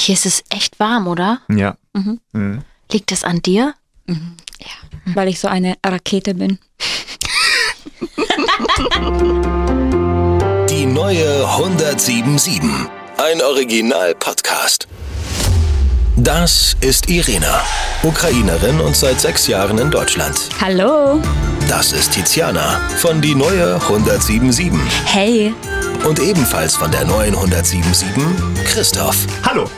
Hier ist es echt warm, oder? Ja. Mhm. Mhm. Liegt das an dir? Weil ich so eine Rakete bin. Die neue 1077. Ein Original-Podcast. Das ist Irina, Ukrainerin und seit sechs Jahren in Deutschland. Hallo. Das ist Tiziana von Die Neue 1077. Hey. Und ebenfalls von der neuen 1077 Christoph. Hallo.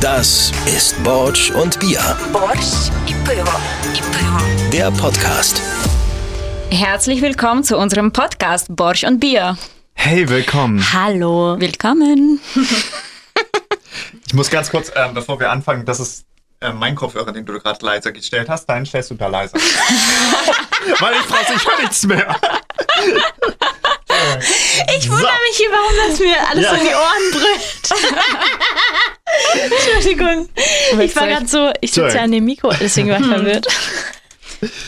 Das ist Borch und Bier. Borch i Pivo. I Pivo. Der Podcast. Herzlich willkommen zu unserem Podcast Borch und Bier. Hey, willkommen. Hallo. Willkommen. ich muss ganz kurz, äh, bevor wir anfangen, das ist äh, mein Kopfhörer, den du gerade leiser gestellt hast. Deinen stellst du da leiser. Weil ich brauche ich nichts mehr. Ich wundere so. mich hier, warum das mir alles ja. in die Ohren brüllt. Entschuldigung. Ich war gerade so, ich sitze ja an dem Mikro, deswegen war ich verwirrt.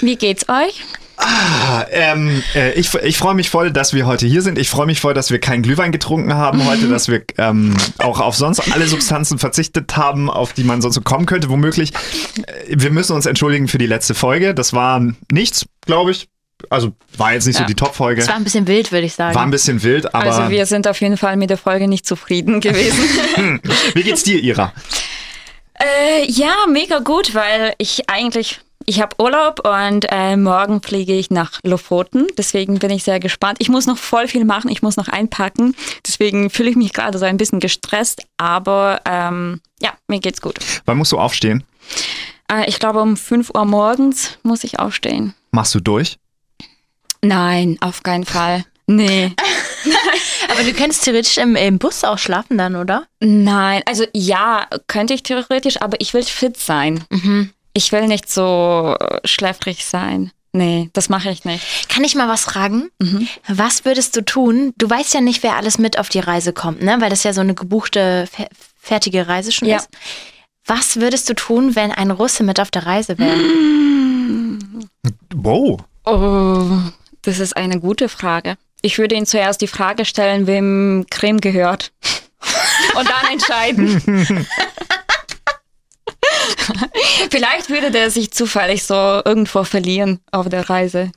Wie geht's euch? Ah, ähm, äh, ich ich freue mich voll, dass wir heute hier sind. Ich freue mich voll, dass wir keinen Glühwein getrunken haben heute, dass wir ähm, auch auf sonst alle Substanzen verzichtet haben, auf die man sonst so kommen könnte, womöglich. Äh, Wir müssen uns entschuldigen für die letzte Folge. Das war nichts, glaube ich. Also war jetzt nicht so Ja. die Top-Folge. Es war ein bisschen wild, würde ich sagen. War ein bisschen wild, aber Also wir sind auf jeden Fall mit der Folge nicht zufrieden gewesen. wie geht's dir, Ira? äh, ja, mega gut, weil ich eigentlich, ich habe Urlaub und äh, morgen fliege ich nach Lofoten. Deswegen bin ich sehr gespannt. Ich muss noch voll viel machen, ich muss noch einpacken. Deswegen fühle ich mich gerade so ein bisschen gestresst, aber ähm, ja, mir geht's gut. Wann musst du aufstehen? Äh, ich glaube, um 5 Uhr morgens muss ich aufstehen. Machst du durch? Nein, auf keinen Fall. Nee. Aber du könntest theoretisch im, im Bus auch schlafen dann, oder? Nein, also ja, könnte ich theoretisch, aber ich will fit sein. Mhm. Ich will nicht so äh, schläfrig sein. Nee, das mache ich nicht. Kann ich mal was fragen? Mhm. Was würdest du tun? Du weißt ja nicht, wer alles mit auf die Reise kommt, ne? Weil das ja so eine gebuchte, fe fertige Reise schon Ja. ist. Was würdest du tun, wenn ein Russe mit auf der Reise wäre? Wow. Oh, das ist eine gute Frage. Ich würde Ihnen zuerst die Frage stellen, wem Creme gehört. Und dann entscheiden. Vielleicht würde der sich zufällig so irgendwo verlieren auf der Reise.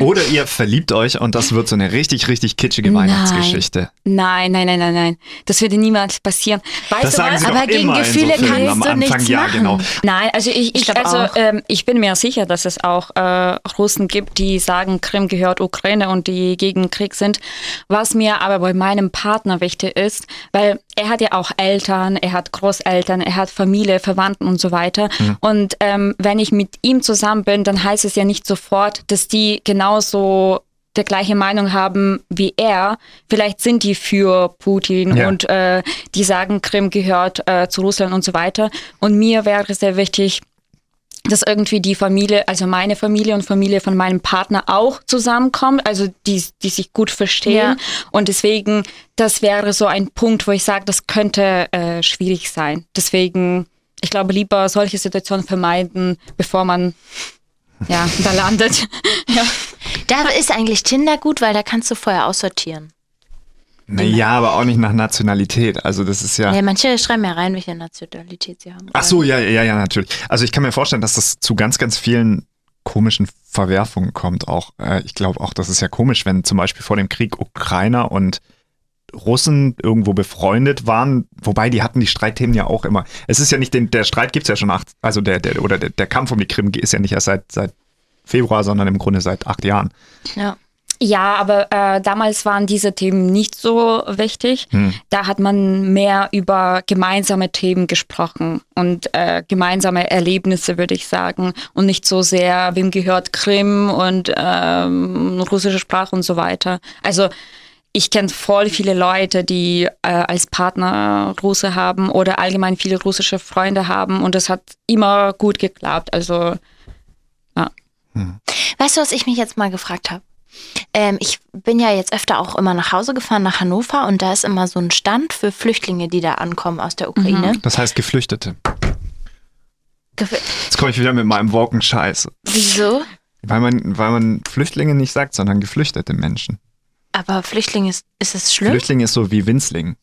Oder ihr verliebt euch und das wird so eine richtig, richtig kitschige Nein. Weihnachtsgeschichte. Nein, nein, nein, nein, nein. Das würde niemals passieren. Weißt Das du sagen was? sie Aber doch gegen immer Gefühle so kannst am du Anfang. nichts ja, machen. genau. Nein, also ich, ich, Ich also ähm, ich bin mir sicher, dass es auch äh, Russen gibt, die sagen, Krim gehört Ukraine und die gegen Krieg sind. Was mir aber bei meinem Partner wichtig ist, weil er hat ja auch Eltern, er hat Großeltern, er hat Familie, Verwandten und so weiter. Und ähm, wenn ich mit ihm zusammen bin, dann heißt es ja nicht sofort, dass die genauso der gleiche Meinung haben wie er. Vielleicht sind die für Putin Ja. und äh, die sagen, Krim gehört äh, zu Russland und so weiter. Und mir wäre sehr wichtig, dass irgendwie die Familie, also meine Familie und Familie von meinem Partner auch zusammenkommt, also die, die sich gut verstehen. Ja. Und deswegen, das wäre so ein Punkt, wo ich sage, das könnte äh, schwierig sein. Deswegen, ich glaube, lieber solche Situationen vermeiden, bevor man ja, da landet. ja. Da ist eigentlich Tinder gut, weil da kannst du vorher aussortieren. Naja, aber auch nicht nach Nationalität. Also das ist ja. Ja, manche schreiben ja rein, welche Nationalität sie haben. Ach so, ja, ja, ja, natürlich. Also ich kann mir vorstellen, dass das zu ganz, ganz vielen komischen Verwerfungen kommt. Auch äh, ich glaube auch, das ist ja komisch, wenn zum Beispiel vor dem Krieg Ukrainer und Russen irgendwo befreundet waren, wobei die hatten die Streitthemen ja auch immer. Es ist ja nicht, den, der Streit gibt's ja schon acht, also der, der oder der, der Kampf um die Krim ist ja nicht erst seit, seit Februar, sondern im Grunde seit acht Jahren. Ja. Ja, aber äh, damals waren diese Themen nicht so wichtig. Da hat man mehr über gemeinsame Themen gesprochen und äh, gemeinsame Erlebnisse, würde ich sagen. Und nicht so sehr, wem gehört Krim und ähm, russische Sprache und so weiter. Also ich kenne voll viele Leute, die äh, als Partner Russe haben oder allgemein viele russische Freunde haben und das hat immer gut geklappt. Also ja. Weißt du, was ich mich jetzt mal gefragt habe? Ähm, ich bin ja jetzt öfter auch immer nach Hause gefahren, nach Hannover, und da ist immer so ein Stand für Flüchtlinge, die da ankommen aus der Ukraine. Das heißt Geflüchtete. Gef- Jetzt komme ich wieder mit meinem Woken-Scheiß. Wieso? Weil man, weil man Flüchtlinge nicht sagt, sondern geflüchtete Menschen. Aber Flüchtling ist, ist es schlimm? Flüchtling ist so wie Winzling.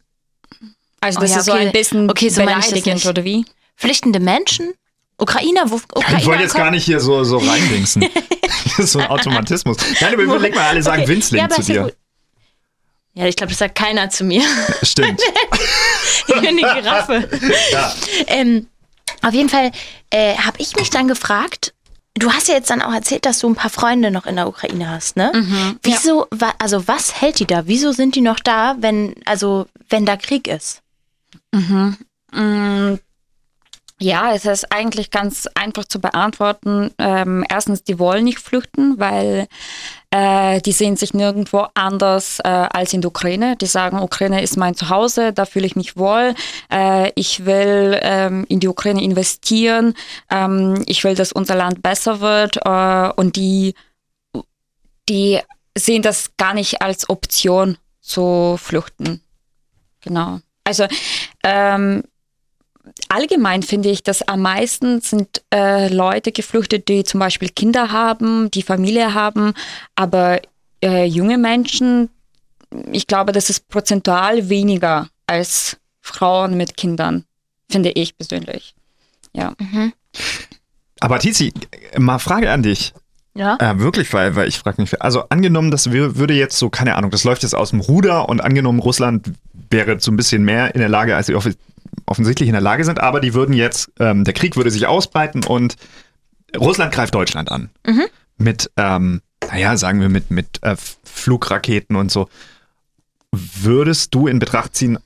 Also Oh das ja, ist so okay. ein bisschen Okay, so beleidigend, oder wie? Flüchtende Menschen? Ukrainer, wo Ukrainer Ich wollte jetzt gar nicht hier so, so reindingsen. das ist so ein Automatismus. Nein, aber überleg mal, alle sagen Okay. Winzling ja, aber zu ist ja dir. gut. Ja, ich glaube, das sagt keiner zu mir. Stimmt. Ich bin die Giraffe. Ja. Ähm, auf jeden Fall äh, habe ich mich dann gefragt, du hast ja jetzt dann auch erzählt, dass du ein paar Freunde noch in der Ukraine hast, ne? Wieso, wa, also was hält die da? Wieso sind die noch da, wenn, also, wenn da Krieg ist? Mm, Ja, es ist eigentlich ganz einfach zu beantworten. Ähm, erstens, die wollen nicht flüchten, weil äh, die sehen sich nirgendwo anders äh, als in der Ukraine. Die sagen, Ukraine ist mein Zuhause, da fühle ich mich wohl. Äh, ich will ähm, in die Ukraine investieren. Ähm, ich will, dass unser Land besser wird. Äh, und die, die sehen das gar nicht als Option zu flüchten. Genau. Also ähm, allgemein finde ich, dass am meisten sind äh, Leute geflüchtet, die zum Beispiel Kinder haben, die Familie haben, aber äh, junge Menschen, ich glaube, das ist prozentual weniger als Frauen mit Kindern, finde ich persönlich. Ja. Aber Tizi, mal Frage an dich. Ja. Äh, wirklich, weil, weil ich frage mich, also angenommen, das wür- würde jetzt so, keine Ahnung, das läuft jetzt aus dem Ruder und angenommen, Russland wäre so ein bisschen mehr in der Lage, als sie offensichtlich in der Lage sind, aber die würden jetzt, ähm, der Krieg würde sich ausbreiten und Russland greift Deutschland an. Mit, ähm, naja, sagen wir mit, mit äh, Flugraketen und so. Würdest du in Betracht ziehen,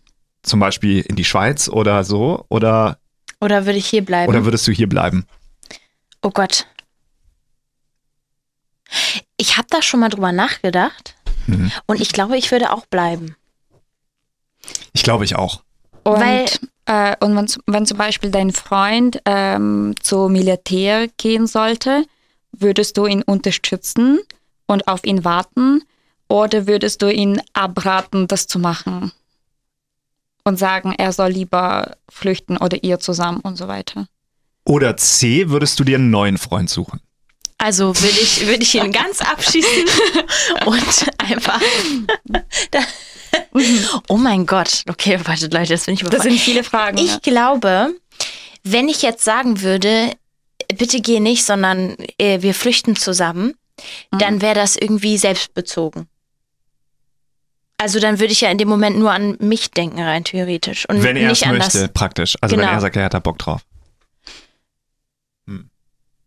zum Beispiel in die Schweiz oder so, oder, Oder würde ich hier bleiben? oder würdest du hier bleiben? oh Gott. Ich habe da schon mal drüber nachgedacht Mhm. und ich glaube, ich würde auch bleiben. Ich glaube ich auch. Und, Weil- äh, und wenn, wenn zum Beispiel dein Freund ähm, zum Militär gehen sollte, würdest du ihn unterstützen und auf ihn warten oder würdest du ihn abraten, das zu machen? Und sagen, er soll lieber flüchten oder ihr zusammen und so weiter. Oder C, würdest du dir einen neuen Freund suchen? Also würde ich, würde ich ihn ganz abschießen und einfach. Oh mein Gott. Okay, wartet Leute, das bin ich Das überfordert. sind viele Fragen. Ich ja. glaube, wenn ich jetzt sagen würde, bitte geh nicht, sondern äh, wir flüchten zusammen, Mhm. dann wäre das irgendwie selbstbezogen. Also dann würde ich ja in dem Moment nur an mich denken, rein theoretisch. Und Wenn er es nicht an möchte, das. praktisch. Also wenn Genau. er sagt, er hat da Bock drauf.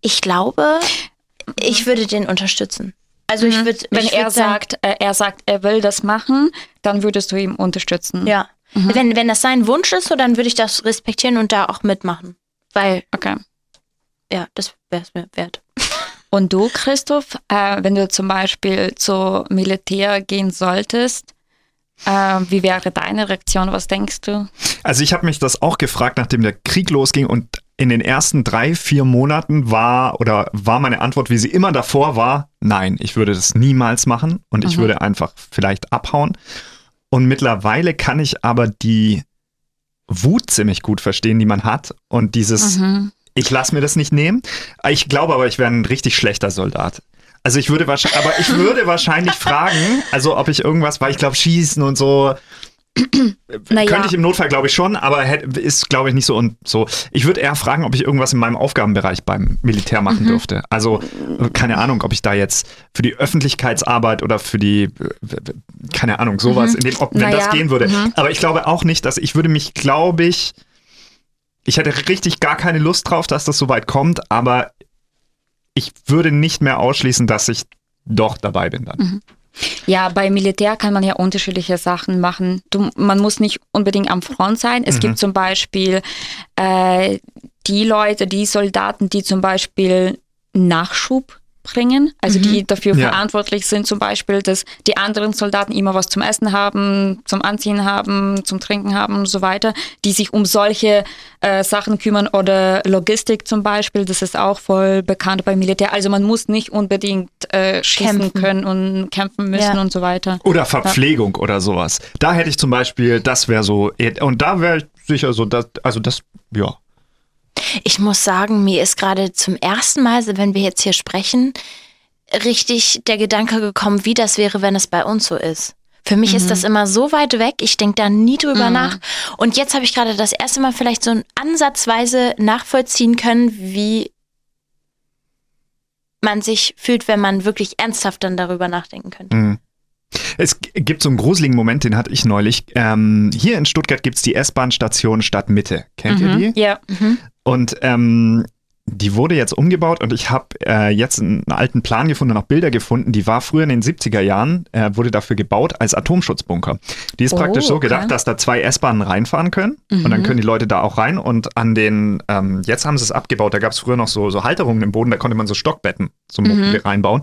Ich glaube, ich würde den unterstützen. Also ich würde. Mhm. Wenn ich er würd sagen- sagt, äh, er sagt, er will das machen, dann würdest du ihn unterstützen. Ja. Mhm. Wenn, wenn das sein Wunsch ist, so, dann würde ich das respektieren und da auch mitmachen. Weil, Okay. ja, das wäre es mir wert. Und du, Christoph, äh, wenn du zum Beispiel zu Militär gehen solltest, äh, wie wäre deine Reaktion? Was denkst du? Also ich habe mich das auch gefragt, nachdem der Krieg losging und in den ersten drei, vier Monaten war oder war meine Antwort, wie sie immer davor war, nein, ich würde das niemals machen und ich würde einfach vielleicht abhauen. Und mittlerweile kann ich aber die Wut ziemlich gut verstehen, die man hat und dieses, ich lasse mir das nicht nehmen. Ich glaube aber, ich wäre ein richtig schlechter Soldat. Also ich würde wahrscheinlich, aber ich würde wahrscheinlich fragen, also ob ich irgendwas, weil ich glaube, schießen und so, Naja. könnte ich im Notfall, glaube ich, schon, aber ist, glaube ich, nicht so und so. Ich würde eher fragen, ob ich irgendwas in meinem Aufgabenbereich beim Militär machen dürfte. Also, keine Ahnung, ob ich da jetzt für die Öffentlichkeitsarbeit oder für die, äh, keine Ahnung, sowas, in dem, ob, wenn Naja, das gehen würde. Aber ich glaube auch nicht, dass ich würde mich, glaube ich, ich hätte richtig gar keine Lust drauf, dass das so weit kommt, aber ich würde nicht mehr ausschließen, dass ich doch dabei bin dann. Ja, bei Militär kann man ja unterschiedliche Sachen machen. Du, man muss nicht unbedingt am Front sein. Es gibt zum Beispiel äh, die Leute, die Soldaten, die zum Beispiel Nachschub bringen, also die dafür Ja. verantwortlich sind, zum Beispiel, dass die anderen Soldaten immer was zum Essen haben, zum Anziehen haben, zum Trinken haben und so weiter, die sich um solche äh, Sachen kümmern oder Logistik zum Beispiel, das ist auch voll bekannt beim Militär. Also man muss nicht unbedingt äh, schießen Kämpfen. können und kämpfen müssen Ja. und so weiter. Oder Verpflegung oder sowas. Da hätte ich zum Beispiel, das wäre so, und da wäre ich sicher so, das, also das, ja. Ich muss sagen, mir ist gerade zum ersten Mal, wenn wir jetzt hier sprechen, richtig der Gedanke gekommen, wie das wäre, wenn es bei uns so ist. Für mich ist das immer so weit weg, ich denke da nie drüber nach. Und jetzt habe ich gerade das erste Mal vielleicht so ein ansatzweise nachvollziehen können, wie man sich fühlt, wenn man wirklich ernsthaft dann darüber nachdenken könnte. Mhm. Es gibt so einen gruseligen Moment, den hatte ich neulich. Ähm, hier in Stuttgart gibt es die S-Bahn-Station Stadtmitte. Kennt ihr die? Ja. Und ähm, die wurde jetzt umgebaut und ich habe äh, jetzt einen alten Plan gefunden und auch Bilder gefunden. Die war früher in den 70er Jahren, äh, wurde dafür gebaut als Atomschutzbunker. Die ist Oh, praktisch so okay. gedacht, dass da zwei S-Bahnen reinfahren können und dann können die Leute da auch rein und an den, ähm, jetzt haben sie es abgebaut, da gab es früher noch so, so Halterungen im Boden, da konnte man so Stockbetten zum Mobile reinbauen.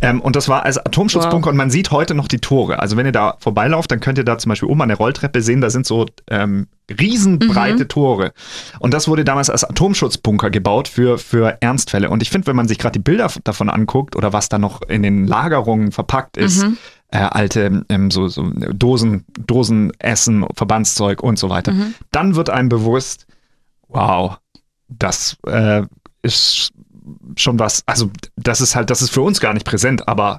Ähm, und das war als Atomschutzbunker und man sieht heute noch die Tore. Also wenn ihr da vorbeilauft, dann könnt ihr da zum Beispiel oben an der Rolltreppe sehen, da sind so ähm, riesenbreite Tore. Und das wurde damals als Atomschutzbunker gebaut für, für Ernstfälle. Und ich finde, wenn man sich gerade die Bilder davon anguckt oder was da noch in den Lagerungen verpackt ist, äh, alte ähm, so, so Dosen, Dosen Essen, Verbandszeug und so weiter, dann wird einem bewusst, wow, das äh, ist schon was, also das ist halt, das ist für uns gar nicht präsent, aber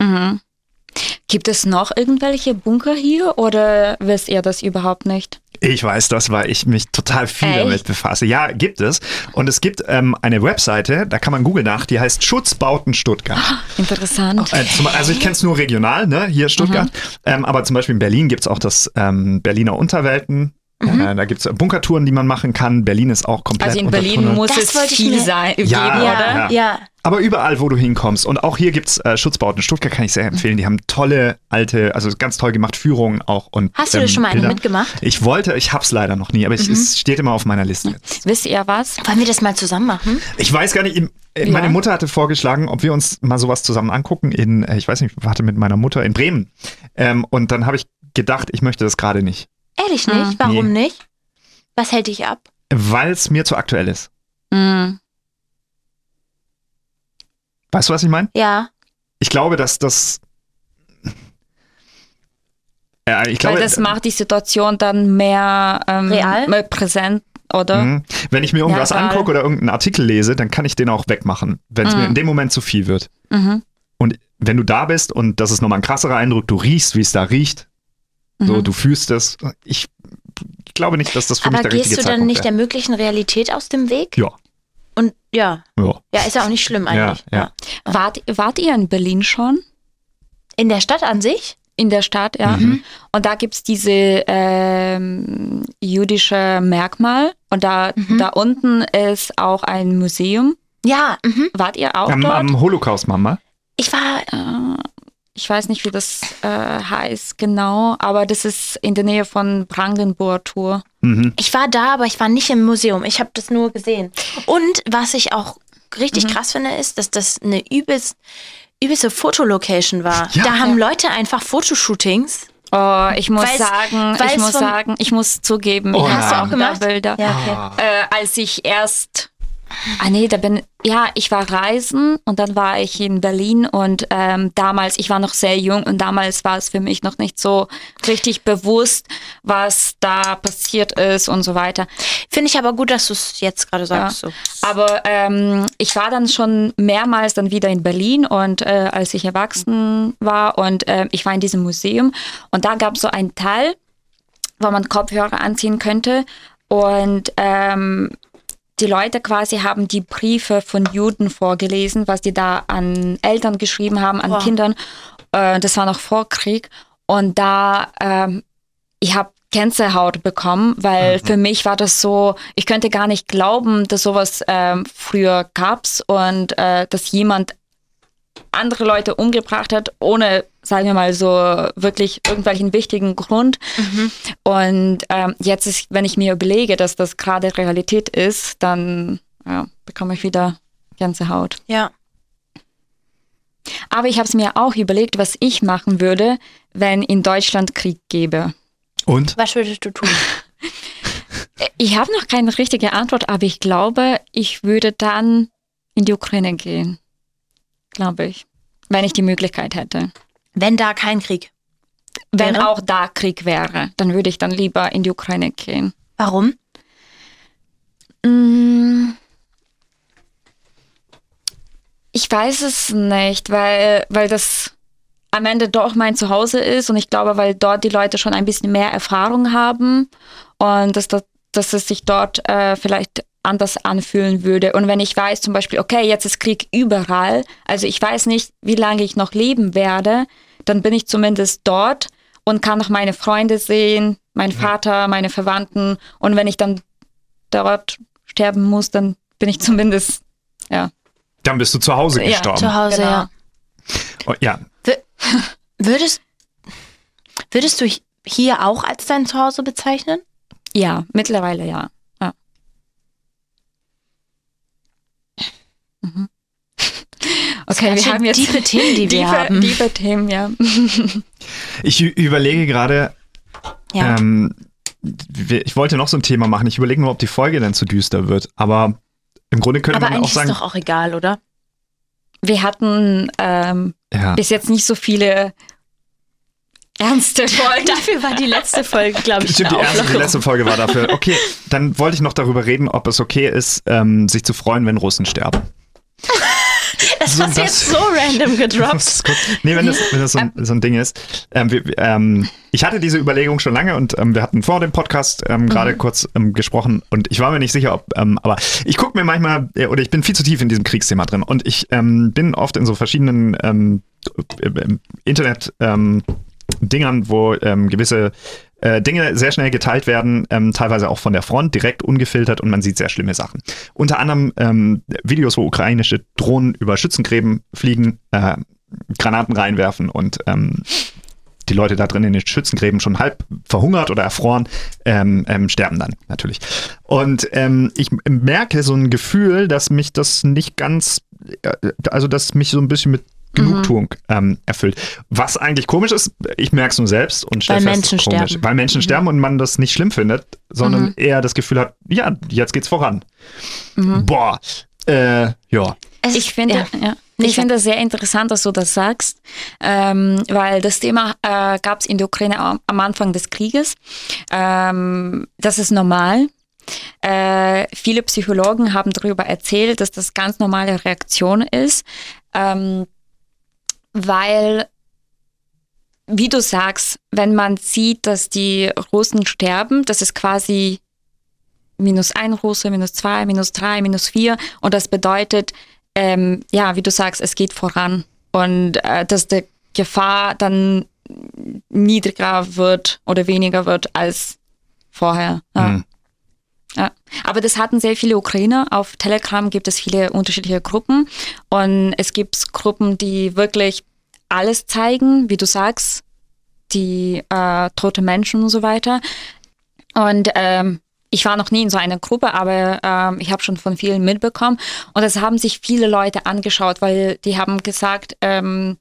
Gibt es noch irgendwelche Bunker hier oder wisst ihr das überhaupt nicht? Ich weiß das, weil ich mich total viel Echt? damit befasse. Ja, gibt es. Und es gibt ähm, eine Webseite, da kann man googeln nach, die heißt Schutzbauten Stuttgart. Interessant. Äh, zum, also ich kenne es nur regional, ne, hier Stuttgart. Mhm. Ähm, aber zum Beispiel in Berlin gibt es auch das ähm, Berliner Unterwelten. Mhm. Äh, da gibt es Bunkertouren, die man machen kann. Berlin ist auch komplett Also in Berlin muss Das es ich viel mir- sein, Ja, geben, ja. oder? Ja, ja. Aber überall, wo du hinkommst. Und auch hier gibt es äh, Schutzbauten. Stuttgart kann ich sehr empfehlen. Die haben tolle, alte, also ganz toll gemacht Führungen auch. Und, Hast du ähm, da schon mal eine mitgemacht? Ich wollte, ich hab's leider noch nie, aber Mhm. ich, es steht immer auf meiner Liste. Wisst ihr was? Wollen wir das mal zusammen machen? Ich weiß gar nicht, im- äh, Ja. meine Mutter hatte vorgeschlagen, ob wir uns mal sowas zusammen angucken in, äh, ich weiß nicht, warte mit meiner Mutter in Bremen. Ähm, und dann habe ich gedacht, ich möchte das gerade nicht, Ehrlich Hm. nicht? Warum nicht? Was hält dich ab? weil es mir zu aktuell ist. Mhm. Weißt du, was ich meine? Ja. Ich glaube, dass das. Ja, ich glaube, Weil das macht die Situation dann mehr ähm, Real? mehr präsent, oder? Mhm. Wenn ich mir irgendwas Ja, angucke oder irgendeinen Artikel lese, dann kann ich den auch wegmachen, wenn es mir in dem Moment zu viel wird. Mhm. Und wenn du da bist und das ist nochmal ein krasserer Eindruck, du riechst, wie es da riecht, so Mhm. du fühlst es. Ich glaube nicht, dass das für Aber mich der gehst richtige du dann Zeitpunkt nicht der wäre. möglichen Realität aus dem Weg? Ja, Und ja, ja. ja, ist ja auch nicht schlimm eigentlich. ja. Wart, wart ihr in Berlin schon? In der Stadt an sich? In der Stadt, ja. Mhm. Und da gibt's diese ähm, jüdische Merkmal. Und da, Mhm. da unten ist auch ein Museum. Ja, mhm. Wart ihr auch Am, dort? am Holocaust, Mama. ich war, Äh, ich weiß nicht, wie das äh, heißt genau, aber das ist in der Nähe von Brandenburg-Tour. Mhm. ich war da, aber ich war nicht im Museum. Ich habe das nur gesehen. Und was ich auch richtig Mhm. krass finde, ist, dass das eine übelst, übelste Fotolocation war. Ja. Da haben Ja. Leute einfach Fotoshootings. Oh, ich muss Weil's- sagen, weil's ich muss sagen, ich muss zugeben, Oh ich Hast du habe auch da gemacht? Bilder. Ja, okay. Äh, als ich erst, ah nee, da bin, ja, ich war reisen und dann war ich in Berlin und ähm, damals, ich war noch sehr jung und damals war es für mich noch nicht so richtig bewusst, was da passiert ist und so weiter. Finde ich aber gut, dass du es jetzt gerade sagst. So. Aber ähm, ich war dann schon mehrmals dann wieder in Berlin und äh, als ich erwachsen war und äh, ich war in diesem Museum und da gab es so einen Teil, wo man Kopfhörer anziehen könnte und ähm, die Leute quasi haben die Briefe von Juden vorgelesen, was die da an Eltern geschrieben haben, an Wow. Kindern. Äh, das war noch vor Krieg. Und da, ähm, ich habe Gänsehaut bekommen, weil für mich war das so, ich könnte gar nicht glauben, dass sowas ähm, früher gab's und äh, dass jemand andere Leute umgebracht hat, ohne, sagen wir mal so, wirklich irgendwelchen wichtigen Grund. Und ähm, jetzt ist, wenn ich mir überlege, dass das gerade Realität ist, dann ja, bekomme ich wieder Gänsehaut. Ja. Aber ich habe es mir auch überlegt, was ich machen würde, wenn in Deutschland Krieg gäbe. Und? Was würdest du tun? Ich habe noch keine richtige Antwort, aber ich glaube, ich würde dann in die Ukraine gehen. Glaube ich. Wenn ich die Möglichkeit hätte. Wenn da kein Krieg. Wenn Wäre? auch da Krieg wäre, dann würde ich dann lieber in die Ukraine gehen. Warum? Mm. Ich weiß es nicht, weil, weil das am Ende doch mein Zuhause ist und ich glaube, weil dort die Leute schon ein bisschen mehr Erfahrung haben und dass, das, dass es sich dort äh, vielleicht anders anfühlen würde. Und wenn ich weiß zum Beispiel, okay, jetzt ist Krieg überall, also ich weiß nicht, wie lange ich noch leben werde, dann bin ich zumindest dort und kann noch meine Freunde sehen, meinen Vater, meine Verwandten. Und wenn ich dann dort sterben muss, dann bin ich zumindest, ja. Dann bist du zu Hause Ja, gestorben. Zu Hause, Genau. ja. Oh, ja. Würdest, würdest du hier auch als dein Zuhause bezeichnen? Ja, mittlerweile ja. ja. Mhm. Okay, wir haben jetzt tiefe Themen, die wir tiefe, haben. Tiefe Themen, ja. Ich überlege gerade, Ja. ähm, ich wollte noch so ein Thema machen. Ich überlege nur, ob die Folge dann zu düster wird. Aber im Grunde könnte Aber man auch eigentlich ist sagen, doch auch egal, oder? Wir hatten ähm, ja. bis jetzt nicht so viele ernste Folgen. Dafür war die letzte Folge, glaube ich, Stimmt, die, erste, die letzte Folge war dafür. Okay, dann wollte ich noch darüber reden, ob es okay ist, ähm, sich zu freuen, wenn Russen sterben. Das du jetzt so random gedroppt. Ist. Nee, wenn das, wenn das so, ein, so ein Ding ist. Ähm, wir, ähm, ich hatte diese Überlegung schon lange und ähm, wir hatten vor dem Podcast ähm, gerade kurz ähm, gesprochen und ich war mir nicht sicher, ob, ähm, aber ich gucke mir manchmal, äh, oder ich bin viel zu tief in diesem Kriegsthema drin und ich bin oft in so verschiedenen ähm, äh, Internet Dingern, wo gewisse äh, Dinge sehr schnell geteilt werden, ähm, teilweise auch von der Front, direkt ungefiltert und man sieht sehr schlimme Sachen. Unter anderem ähm, Videos, wo ukrainische Drohnen über Schützengräben fliegen, äh, Granaten reinwerfen und ähm, die Leute da drin in den Schützengräben schon halb verhungert oder erfroren, ähm, ähm, sterben dann natürlich. Und ähm, ich merke so ein Gefühl, dass mich das nicht ganz, äh, also dass mich so ein bisschen mit Genugtuung ähm, erfüllt. Was eigentlich komisch ist, ich merke es nur selbst und stelle Weil fest, Menschen komisch. sterben. Weil Menschen sterben und man das nicht schlimm findet, sondern eher das Gefühl hat, ja, jetzt geht's voran. Boah, äh, ja. Es Ich finde, ja. ja. Ich finde es sehr interessant, dass du das sagst, ähm, weil das Thema äh, gab es in der Ukraine am, am Anfang des Krieges. Ähm, das ist normal. Äh, viele Psychologen haben darüber erzählt, dass das ganz normale Reaktion ist, ähm, weil, wie du sagst, wenn man sieht, dass die Russen sterben, das ist quasi minus ein Russe, minus zwei, minus drei, minus vier und das bedeutet, ähm, ja, wie du sagst, es geht voran und äh, dass die Gefahr dann niedriger wird oder weniger wird als vorher. Ja. Hm. Ja. Aber das hatten sehr viele Ukrainer. Auf Telegram gibt es viele unterschiedliche Gruppen und es gibt Gruppen, die wirklich alles zeigen, wie du sagst, die äh, tote Menschen und so weiter. Und ähm, ich war noch nie in so einer Gruppe, aber ähm, ich habe schon von vielen mitbekommen. Und es haben sich viele Leute angeschaut, weil die haben gesagt, ähm,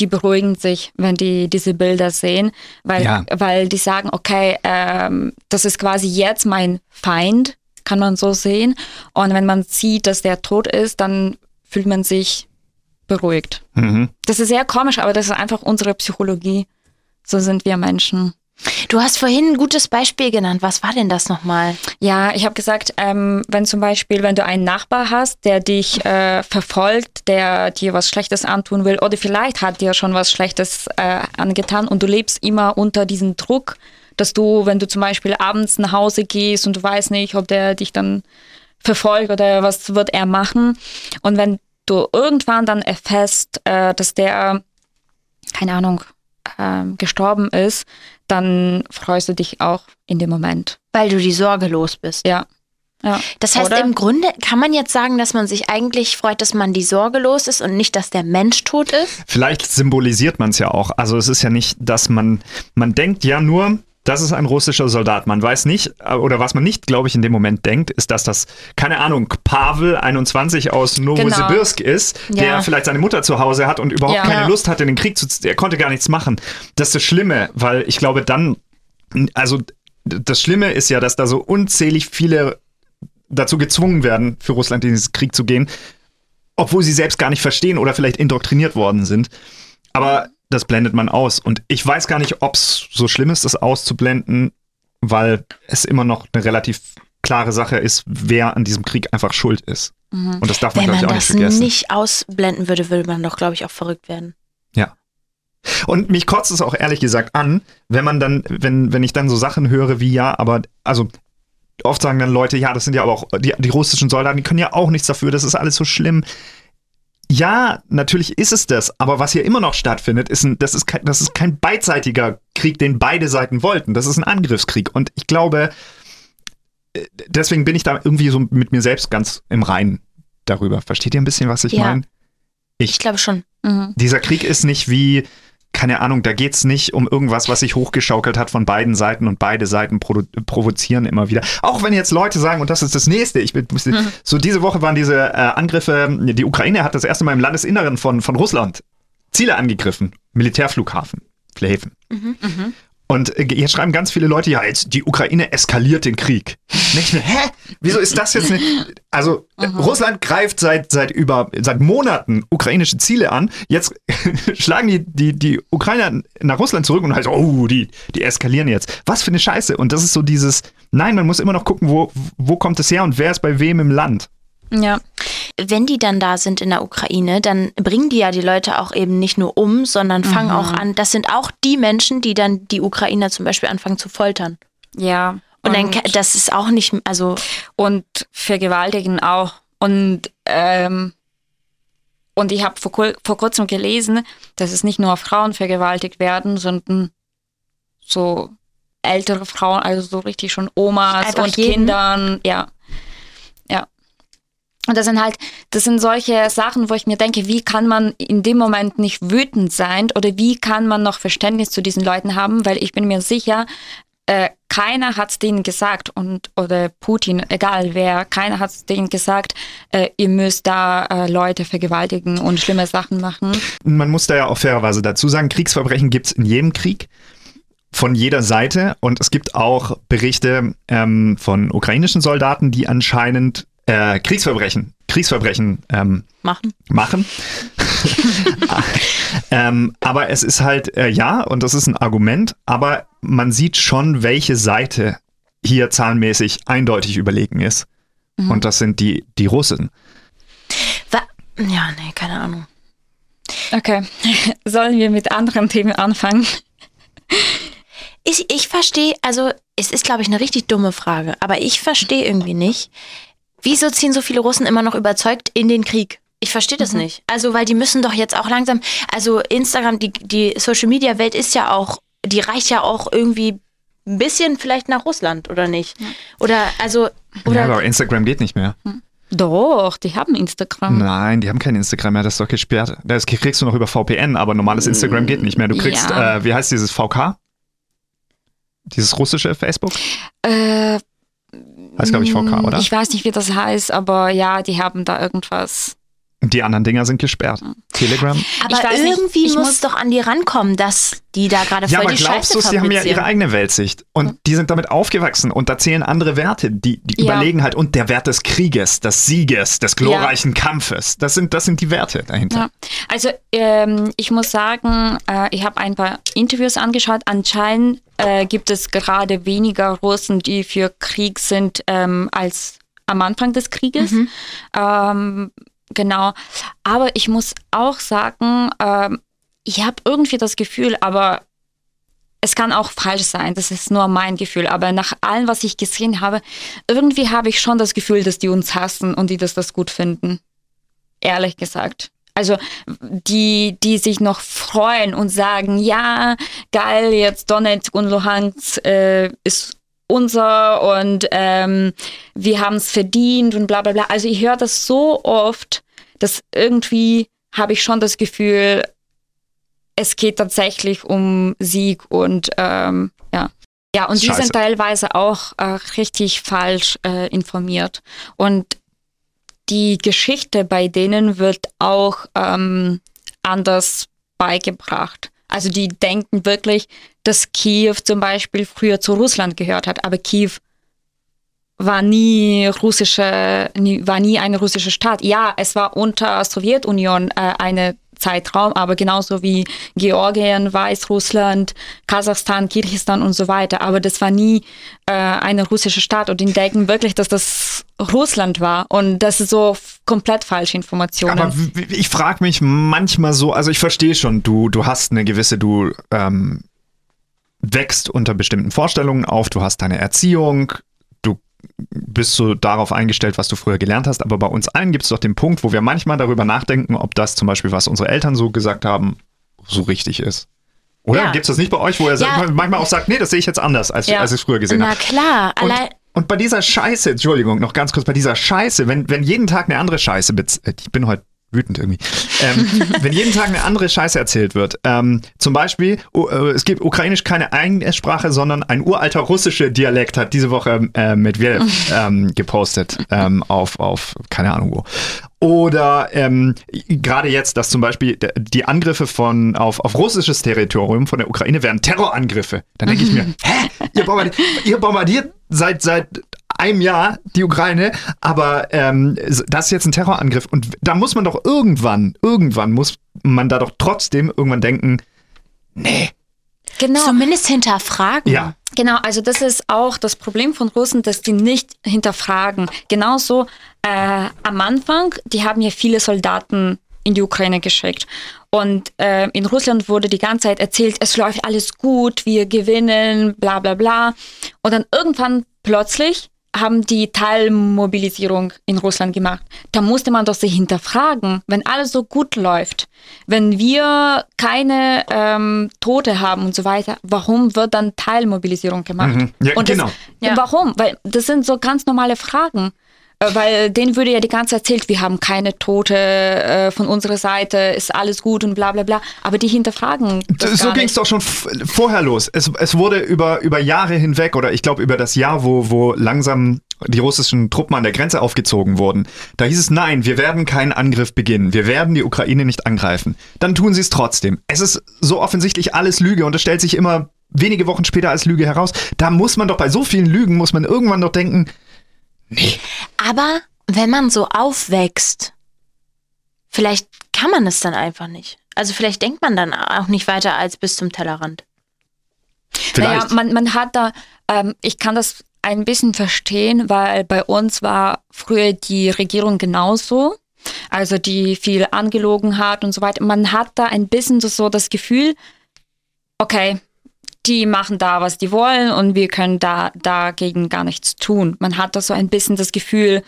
die beruhigen sich, wenn die diese Bilder sehen, weil, Ja. weil die sagen, okay, ähm, das ist quasi jetzt mein Feind, kann man so sehen. Und wenn man sieht, dass der tot ist, dann fühlt man sich beruhigt. Mhm. Das ist sehr komisch, aber das ist einfach unsere Psychologie. So sind wir Menschen. Du hast vorhin ein gutes Beispiel genannt. Was war denn das nochmal? Ja, ich habe gesagt, ähm, wenn zum Beispiel, wenn du einen Nachbar hast, der dich äh, verfolgt, der dir was Schlechtes antun will, oder vielleicht hat dir schon was Schlechtes äh, angetan und du lebst immer unter diesem Druck, dass du, wenn du zum Beispiel abends nach Hause gehst und du weißt nicht, ob der dich dann verfolgt oder was wird er machen. Und wenn du irgendwann dann erfährst, äh, dass der, keine Ahnung, ähm, gestorben ist, dann freust du dich auch in dem Moment. Weil du die Sorge los bist. Ja. ja. Das heißt, Oder? im Grunde kann man jetzt sagen, dass man sich eigentlich freut, dass man die Sorge los ist und nicht, dass der Mensch tot ist. Vielleicht symbolisiert man es ja auch. Also es ist ja nicht, dass man, man denkt ja nur, das ist ein russischer Soldat. Man weiß nicht, äh, oder was man nicht, glaube ich, in dem Moment denkt, ist, dass das, keine Ahnung, Pavel 21 aus Novosibirsk ist, Ja. der vielleicht seine Mutter zu Hause hat und überhaupt Ja. keine Ja. Lust hat, in den Krieg zu. Er konnte gar nichts machen. Das ist das Schlimme, weil ich glaube, dann, also das Schlimme ist ja, dass da so unzählig viele dazu gezwungen werden, für Russland in diesen Krieg zu gehen, obwohl sie selbst gar nicht verstehen oder vielleicht indoktriniert worden sind. Aber das blendet man aus. Und ich weiß gar nicht, ob es so schlimm ist, das auszublenden, weil es immer noch eine relativ klare Sache ist, wer an diesem Krieg einfach schuld ist. Und das darf man, Wenn glaube ich, man auch das nicht vergessen. nicht ausblenden würde, würde man doch, glaube ich, auch verrückt werden. Ja. Und mich kotzt es auch ehrlich gesagt an, wenn man dann, wenn, wenn ich dann so Sachen höre wie ja, aber also oft sagen dann Leute, ja, das sind ja aber auch die, die russischen Soldaten, die können ja auch nichts dafür, das ist alles so schlimm. Ja, natürlich ist es das, aber was hier immer noch stattfindet, ist ein, das ist kein, das ist kein beidseitiger Krieg, den beide Seiten wollten. Das ist ein Angriffskrieg. Und ich glaube, äh, deswegen bin ich da irgendwie so mit mir selbst ganz im Reinen darüber. Versteht ihr ein bisschen, was ich Ja. meine? Ich glaube schon. Mhm. Dieser Krieg ist nicht wie, keine Ahnung, da geht's nicht um irgendwas, was sich hochgeschaukelt hat von beiden Seiten und beide Seiten provozieren immer wieder. Auch wenn jetzt Leute sagen, und das ist das nächste, ich bin, so diese Woche waren diese äh, Angriffe, die Ukraine hat das erste Mal im Landesinneren von, von Russland Ziele angegriffen, Militärflughafen, Häfen. Und äh, jetzt schreiben ganz viele Leute, ja, jetzt die Ukraine eskaliert den Krieg. Ich mir, hä? Wieso ist das jetzt nicht? Also äh, Russland greift seit seit über seit Monaten ukrainische Ziele an. Jetzt schlagen die die die Ukrainer nach Russland zurück und heißt, oh, die die eskalieren jetzt. Was für eine Scheiße. Und das ist so dieses, nein, man muss immer noch gucken, wo wo kommt es her und wer ist bei wem im Land. Ja. Wenn die dann da sind in der Ukraine, dann bringen die ja die Leute auch eben nicht nur um, sondern fangen auch an. Das sind auch die Menschen, die dann die Ukrainer zum Beispiel anfangen zu foltern. Ja. Und, dann, ka- das ist auch nicht, also und vergewaltigen auch. Und, ähm, und ich habe vor, vor kurzem gelesen, dass es nicht nur Frauen vergewaltigt werden, sondern so ältere Frauen, also so richtig schon Omas Einfach und jeden? Kindern. Ja. Und das sind halt, das sind solche Sachen, wo ich mir denke, wie kann man in dem Moment nicht wütend sein oder wie kann man noch Verständnis zu diesen Leuten haben, weil ich bin mir sicher, äh, keiner hat es denen gesagt und oder Putin, egal wer, keiner hat es denen gesagt, äh, ihr müsst da äh, Leute vergewaltigen und schlimme Sachen machen. Man muss da ja auch fairerweise dazu sagen, Kriegsverbrechen gibt's in jedem Krieg. Von jeder Seite. Und es gibt auch Berichte ähm, von ukrainischen Soldaten, die anscheinend äh, Kriegsverbrechen, Kriegsverbrechen ähm, machen. machen. ähm, aber es ist halt, äh, ja, und das ist ein Argument, aber man sieht schon, welche Seite hier zahlenmäßig eindeutig überlegen ist. Und das sind die, die Russen. Wa ja, nee, keine Ahnung. Okay, sollen wir mit anderen Themen anfangen? Ich, ich verstehe, also es ist, glaube ich, eine richtig dumme Frage, aber ich verstehe irgendwie nicht, wieso ziehen so viele Russen immer noch überzeugt in den Krieg? Ich verstehe das nicht. Also, weil die müssen doch jetzt auch langsam, also Instagram, die, die Social Media Welt ist ja auch, die reicht ja auch irgendwie ein bisschen vielleicht nach Russland, oder nicht? Oder, also, oder, ja, aber Instagram geht nicht mehr. Doch, die haben Instagram. Nein, die haben kein Instagram mehr, das ist doch gesperrt. Das kriegst du noch über VPN, aber normales Instagram geht nicht mehr. Du kriegst, Ja. äh, wie heißt dieses VK? Dieses russische Facebook? Äh, Heißt, glaube ich, VK, oder? Ich weiß nicht, wie das heißt, aber ja, die haben da irgendwas. Die anderen Dinger sind gesperrt. Telegram? aber nicht, irgendwie ich muss muss- doch an die rankommen, dass die da gerade voll Ja, aber die glaubst Scheiße du, sie haben ja ihre eigene Weltsicht und die sind damit aufgewachsen und da zählen andere Werte, die, die Ja. überlegen halt und der Wert des Krieges, des Sieges, des glorreichen Kampfes. Das sind, das sind die Werte dahinter. Ja. Also ähm, ich muss sagen, äh, ich habe ein paar Interviews angeschaut. Anscheinend äh, gibt es gerade weniger Russen, die für Krieg sind, ähm, als am Anfang des Krieges. Ähm, genau. Aber ich muss auch sagen, ähm, ich habe irgendwie das Gefühl, aber es kann auch falsch sein, das ist nur mein Gefühl. Aber nach allem, was ich gesehen habe, irgendwie habe ich schon das Gefühl, dass die uns hassen und die das, das gut finden. Ehrlich gesagt. Also die, die sich noch freuen und sagen, ja, geil, jetzt Donetsk und Luhansk äh, ist unser und ähm, wir haben es verdient und bla bla bla. Also ich höre das so oft, dass irgendwie habe ich schon das Gefühl, es geht tatsächlich um Sieg und ähm, ja. Ja, und die Scheiße. sind teilweise auch äh, richtig falsch äh, informiert. Und die Geschichte bei denen wird auch ähm, anders beigebracht. Also die denken wirklich, dass Kiew zum Beispiel früher zu Russland gehört hat, aber Kiew war nie russische, nie, war nie eine russische Stadt. Ja, es war unter Sowjetunion äh, eine Zeitraum, aber genauso wie Georgien, Weißrussland, Kasachstan, Kirgisistan und so weiter. Aber das war nie äh, eine russische Stadt und die denken wirklich, dass das Russland war. Und das ist so komplett falsche Informationen. Aber ich frage mich manchmal so, also ich verstehe schon, du, du hast eine gewisse, du ähm, wächst unter bestimmten Vorstellungen auf, du hast deine Erziehung, bist so darauf eingestellt, was du früher gelernt hast, aber bei uns allen gibt es doch den Punkt, wo wir manchmal darüber nachdenken, ob das zum Beispiel, was unsere Eltern so gesagt haben, so richtig ist. Oder ja. gibt es das nicht bei euch, wo er ja. manchmal auch sagt, nee, das sehe ich jetzt anders, als, ja. als ich früher gesehen habe? Na klar, und, allein. Und bei dieser Scheiße, Entschuldigung, noch ganz kurz, bei dieser Scheiße, wenn, wenn jeden Tag eine andere Scheiße, äh, ich bin heute wütend irgendwie. Ähm, wenn jeden Tag eine andere Scheiße erzählt wird, ähm, zum Beispiel, uh, es gibt ukrainisch keine Eigensprache, sondern ein uralter russischer Dialekt hat diese Woche äh, Medvedev ähm, gepostet ähm, auf, auf, keine Ahnung wo. Oder ähm, gerade jetzt, dass zum Beispiel die Angriffe von auf, auf russisches Territorium von der Ukraine wären Terrorangriffe. Dann denke ich mir, hä? Ihr bombardiert, ihr bombardiert seit, seit einem Jahr die Ukraine, aber ähm, das ist jetzt ein Terrorangriff. Und da muss man doch irgendwann, irgendwann muss man da doch trotzdem irgendwann denken, nee. Genau. Zumindest hinterfragen. Ja. Genau, also das ist auch das Problem von Russen, dass die nicht hinterfragen. Genauso äh, am Anfang, die haben ja viele Soldaten in die Ukraine geschickt. Und äh, in Russland wurde die ganze Zeit erzählt, es läuft alles gut, wir gewinnen, bla bla bla. Und dann irgendwann plötzlich haben die Teilmobilisierung in Russland gemacht. Da musste man doch sich hinterfragen, wenn alles so gut läuft, wenn wir keine ähm, Tote haben und so weiter, warum wird dann Teilmobilisierung gemacht? Mhm. Ja, und genau. Das, ja. Warum? Weil das sind so ganz normale Fragen. Äh, weil denen würde ja die ganze Zeit erzählt, wir haben keine Tote äh, von unserer Seite, ist alles gut und bla bla bla. Aber die hinterfragen. So ging es doch schon vorher los. Es, es wurde über, über Jahre hinweg oder ich glaube über das Jahr, wo, wo langsam die russischen Truppen an der Grenze aufgezogen wurden. Da hieß es, nein, wir werden keinen Angriff beginnen. Wir werden die Ukraine nicht angreifen. Dann tun sie es trotzdem. Es ist so offensichtlich alles Lüge und es stellt sich immer wenige Wochen später als Lüge heraus. Da muss man doch bei so vielen Lügen, muss man irgendwann doch denken, Nee. Aber wenn man so aufwächst, vielleicht kann man es dann einfach nicht. Also vielleicht denkt man dann auch nicht weiter als bis zum Tellerrand. Vielleicht. Naja, man, man hat da, ähm, ich kann das ein bisschen verstehen, weil bei uns war früher die Regierung genauso. Also die viel angelogen hat und so weiter. Man hat da ein bisschen so das Gefühl, okay, die machen da, was die wollen und wir können da dagegen gar nichts tun. Man hat da so ein bisschen das Gefühl.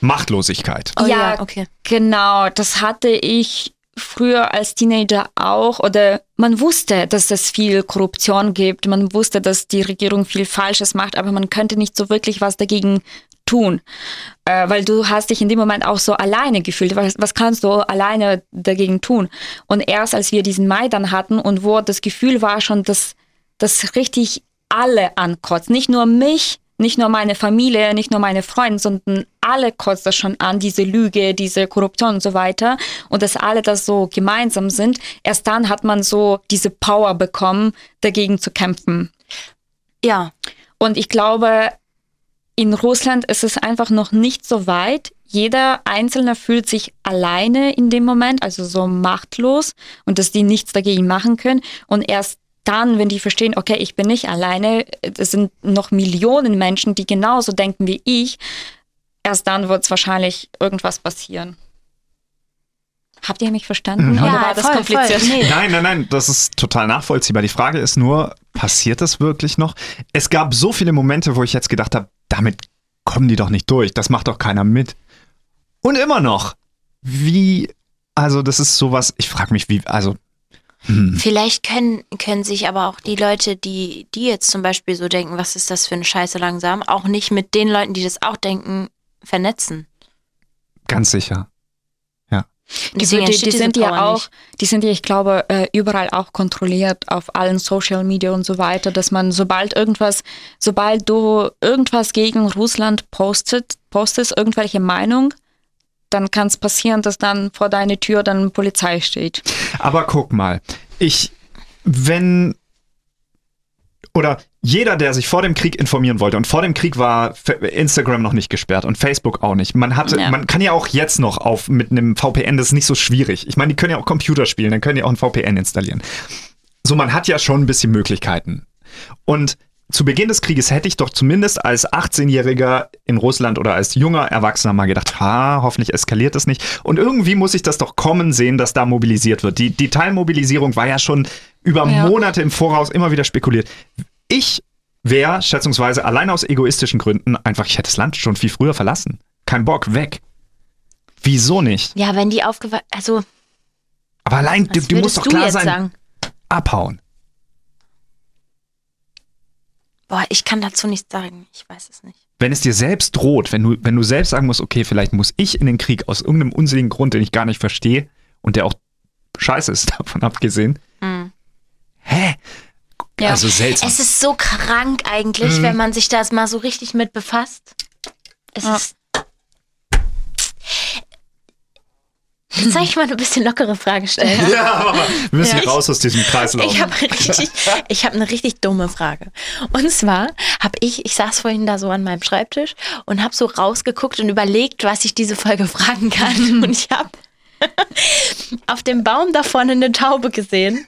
Machtlosigkeit. Oh, ja, ja, okay. Genau, das hatte ich früher als Teenager auch oder man wusste, dass es viel Korruption gibt, man wusste, dass die Regierung viel Falsches macht, aber man könnte nicht so wirklich was dagegen tun, äh, weil du hast dich in dem Moment auch so alleine gefühlt. Was, was kannst du alleine dagegen tun? Und erst als wir diesen Maidan hatten und wo das Gefühl war schon, dass das richtig alle ankotzt. Nicht nur mich, nicht nur meine Familie, nicht nur meine Freunde, sondern alle kotzt das schon an, diese Lüge, diese Korruption und so weiter. Und dass alle das so gemeinsam sind. Erst dann hat man so diese Power bekommen, dagegen zu kämpfen. Ja. Und ich glaube, in Russland ist es einfach noch nicht so weit. Jeder Einzelne fühlt sich alleine in dem Moment, also so machtlos und dass die nichts dagegen machen können. Und erst dann, wenn die verstehen, okay, ich bin nicht alleine, es sind noch Millionen Menschen, die genauso denken wie ich, erst dann wird es wahrscheinlich irgendwas passieren. Habt ihr mich verstanden? Mhm. Oder ja, war das voll, kompliziert? Voll. Nee. Nein, nein, nein, das ist total nachvollziehbar. Die Frage ist nur, passiert das wirklich noch? Es gab so viele Momente, wo ich jetzt gedacht habe, damit kommen die doch nicht durch. Das macht doch keiner mit. Und immer noch. Wie, also das ist sowas, ich frage mich, wie, also hm. Vielleicht können, können sich aber auch die Leute, die, die jetzt zum Beispiel so denken, was ist das für eine Scheiße langsam, auch nicht mit den Leuten, die das auch denken, vernetzen. Ganz sicher. Ja. Die, die, die sind ja auch, die sind ja, ich glaube, äh, überall auch kontrolliert auf allen Social Media und so weiter, dass man sobald irgendwas, sobald du irgendwas gegen Russland postet, postest, irgendwelche Meinung, dann kann es passieren, dass dann vor deiner Tür dann Polizei steht. Aber guck mal, ich, wenn oder jeder, der sich vor dem Krieg informieren wollte und vor dem Krieg war Instagram noch nicht gesperrt und Facebook auch nicht. Man hatte, ja. man kann ja auch jetzt noch auf mit einem VPN, das ist nicht so schwierig. Ich meine, die können ja auch Computer spielen, dann können die auch ein VPN installieren. So, man hat ja schon ein bisschen Möglichkeiten. Und zu Beginn des Krieges hätte ich doch zumindest als 18-Jähriger in Russland oder als junger Erwachsener mal gedacht, ha, hoffentlich eskaliert das nicht. Und irgendwie muss ich das doch kommen sehen, dass da mobilisiert wird. Die, die Teilmobilisierung war ja schon über Ja. Monate im Voraus immer wieder spekuliert. Ich wäre schätzungsweise allein aus egoistischen Gründen einfach, ich hätte das Land schon viel früher verlassen. Kein Bock, weg. Wieso nicht? Ja, wenn die aufgewacht, also Aber allein, du, du musst doch klar sein, sagen? abhauen. Boah, ich kann dazu nichts sagen. Ich weiß es nicht. wenn es dir selbst droht, wenn du, wenn du selbst sagen musst, okay, vielleicht muss ich in den Krieg aus irgendeinem unsinnigen Grund, den ich gar nicht verstehe und der auch scheiße ist, davon abgesehen. Mhm. Hä? Ja. Also seltsam. Es ist so krank eigentlich, Mhm. wenn man sich das mal so richtig mit befasst. Es Ja. ist. Jetzt soll ich mal eine bisschen lockere Frage stellen. ja, aber wir müssen Ja. raus aus diesem Kreislauf. Ich habe habe eine richtig dumme Frage. Und zwar habe ich, ich saß vorhin da so an meinem Schreibtisch und habe so rausgeguckt und überlegt, was ich diese Folge fragen kann. Und ich habe auf dem Baum da vorne eine Taube gesehen.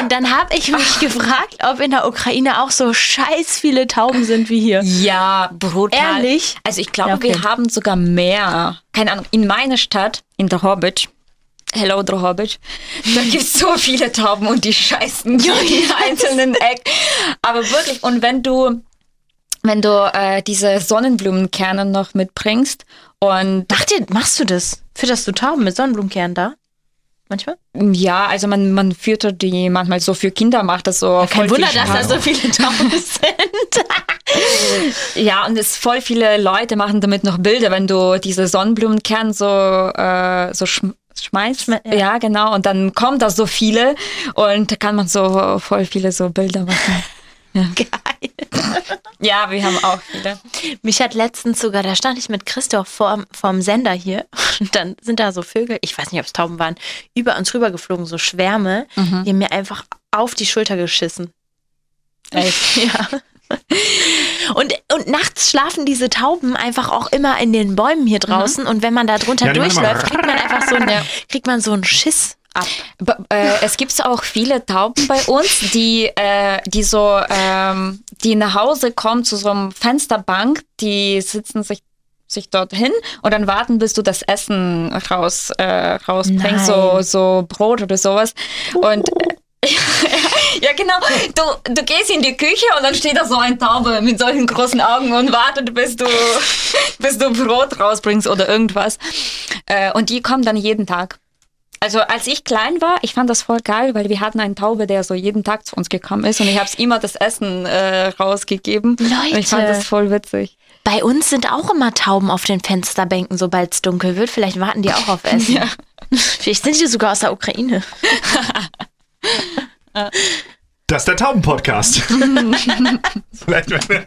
Und dann habe ich mich gefragt, ob in der Ukraine auch so scheiß viele Tauben sind wie hier. Ja, brutal. Ehrlich? Also ich glaube, Ja, okay. wir haben sogar mehr. Keine Ahnung, in meiner Stadt, in der Hobbit, Hello Drohobic, da gibt es so viele Tauben und die scheißen in einzelnen Ecken. Aber wirklich, und wenn du, wenn du äh, diese Sonnenblumenkerne noch mitbringst und Macht ihr, machst du das? Fütterst du Tauben mit Sonnenblumenkernen da? Manchmal? ja, also man, man füttert die manchmal so für Kinder, macht das so. Kein voll Wunder, dass da so viele Tauben sind. Ja, und es voll viele Leute machen damit noch Bilder, wenn du diese Sonnenblumenkern so, äh, so schm schmeißt. Schme- ja. ja. genau. Und dann kommen da so viele und da kann man so voll viele so Bilder machen. Geil. Ja, wir haben auch viele. Mich hat letztens sogar, da stand ich mit Christoph vorm, vorm Sender hier und dann sind da so Vögel, ich weiß nicht, ob es Tauben waren, über uns rüber geflogen, so Schwärme, die haben mir einfach auf die Schulter geschissen. Echt? Ja. Und, und nachts schlafen diese Tauben einfach auch immer in den Bäumen hier draußen und wenn man da drunter Ja, durchläuft, kriegt man einfach so einen, kriegt man so einen Schiss ab. B äh, es gibt auch viele Tauben bei uns, die, äh, die so, ähm, die nach Hause kommen zu so einem Fensterbank, die sitzen sich sich dorthin und dann warten, bis du das Essen raus äh, rausbringst, so, so Brot oder sowas. Und äh, ja, genau. Du, du gehst in die Küche und dann steht da so ein Taube mit solchen großen Augen und wartet, bis du, bis du Brot rausbringst oder irgendwas. Äh, und die kommen dann jeden Tag. Also als ich klein war, ich fand das voll geil, weil wir hatten einen Taube, der so jeden Tag zu uns gekommen ist und ich habe ihm immer das Essen äh, rausgegeben. Leute. Und ich fand das voll witzig. Bei uns sind auch immer Tauben auf den Fensterbänken, sobald es dunkel wird. Vielleicht warten die auch auf Essen. Ja. Vielleicht sind die sogar aus der Ukraine. Das ist der Tauben-Podcast. Vielleicht, wenn-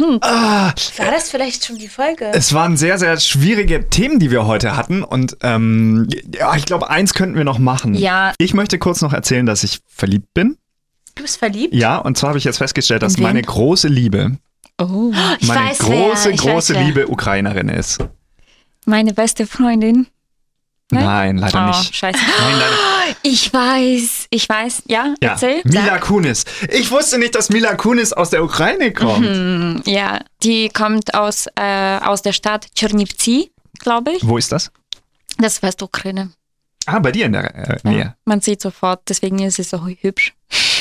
Okay. ah, War das vielleicht schon die Folge? es waren sehr, sehr schwierige Themen, die wir heute hatten. Und ähm, ja, ich glaube, eins könnten wir noch machen. Ja. Ich möchte kurz noch erzählen, dass ich verliebt bin. Du bist verliebt? Ja, und zwar habe ich jetzt festgestellt, dass meine große Liebe, Oh. Meine weiß, große, wer. Große weiß. Liebe Ukrainerin ist. Meine beste Freundin. Nein? Nein, leider oh, nicht. scheiße. Nein, leider. Ich weiß, ich weiß. Ja, Ja, erzähl. Mila Kunis. Ich wusste nicht, dass Mila Kunis aus der Ukraine kommt. Hm, Ja, die kommt aus, äh, aus der Stadt Tschernivtsi, glaube ich. Wo ist das? Das ist Westukraine. Ah, bei dir in der äh, Ja, Nähe. man sieht sofort, deswegen ist sie so hübsch.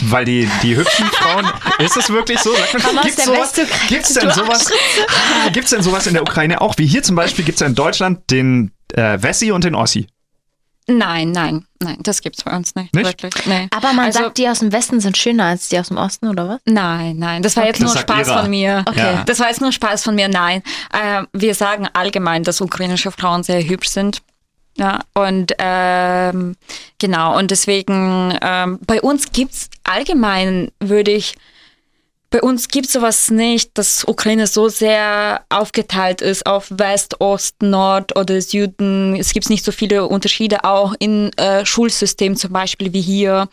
Weil die, die hübschen Frauen, ist es wirklich so? Sag mal, gibt's sowas, Westukraine, gibt's denn sowas, ah, gibt's denn sowas in der Ukraine auch? Wie hier zum Beispiel gibt es ja in Deutschland den äh, Wessi und den Ossi. Nein, nein, nein, das gibt's bei uns nicht. Nicht? Wirklich. Nee. Aber man Also- sagt, die aus dem Westen sind schöner als die aus dem Osten, oder was? Nein, nein, das war jetzt Das nur Spaß Ira. von mir. Okay. Ja. Das war jetzt nur Spaß von mir. Nein, äh, wir sagen allgemein, dass ukrainische Frauen sehr hübsch sind. Ja, und ähm, genau, und deswegen, ähm, bei uns gibt's allgemein, würde ich, bei uns gibt sowas nicht, dass Ukraine so sehr aufgeteilt ist auf West, Ost, Nord oder Süden. Es gibt nicht so viele Unterschiede auch im äh, Schulsystem zum Beispiel wie hier.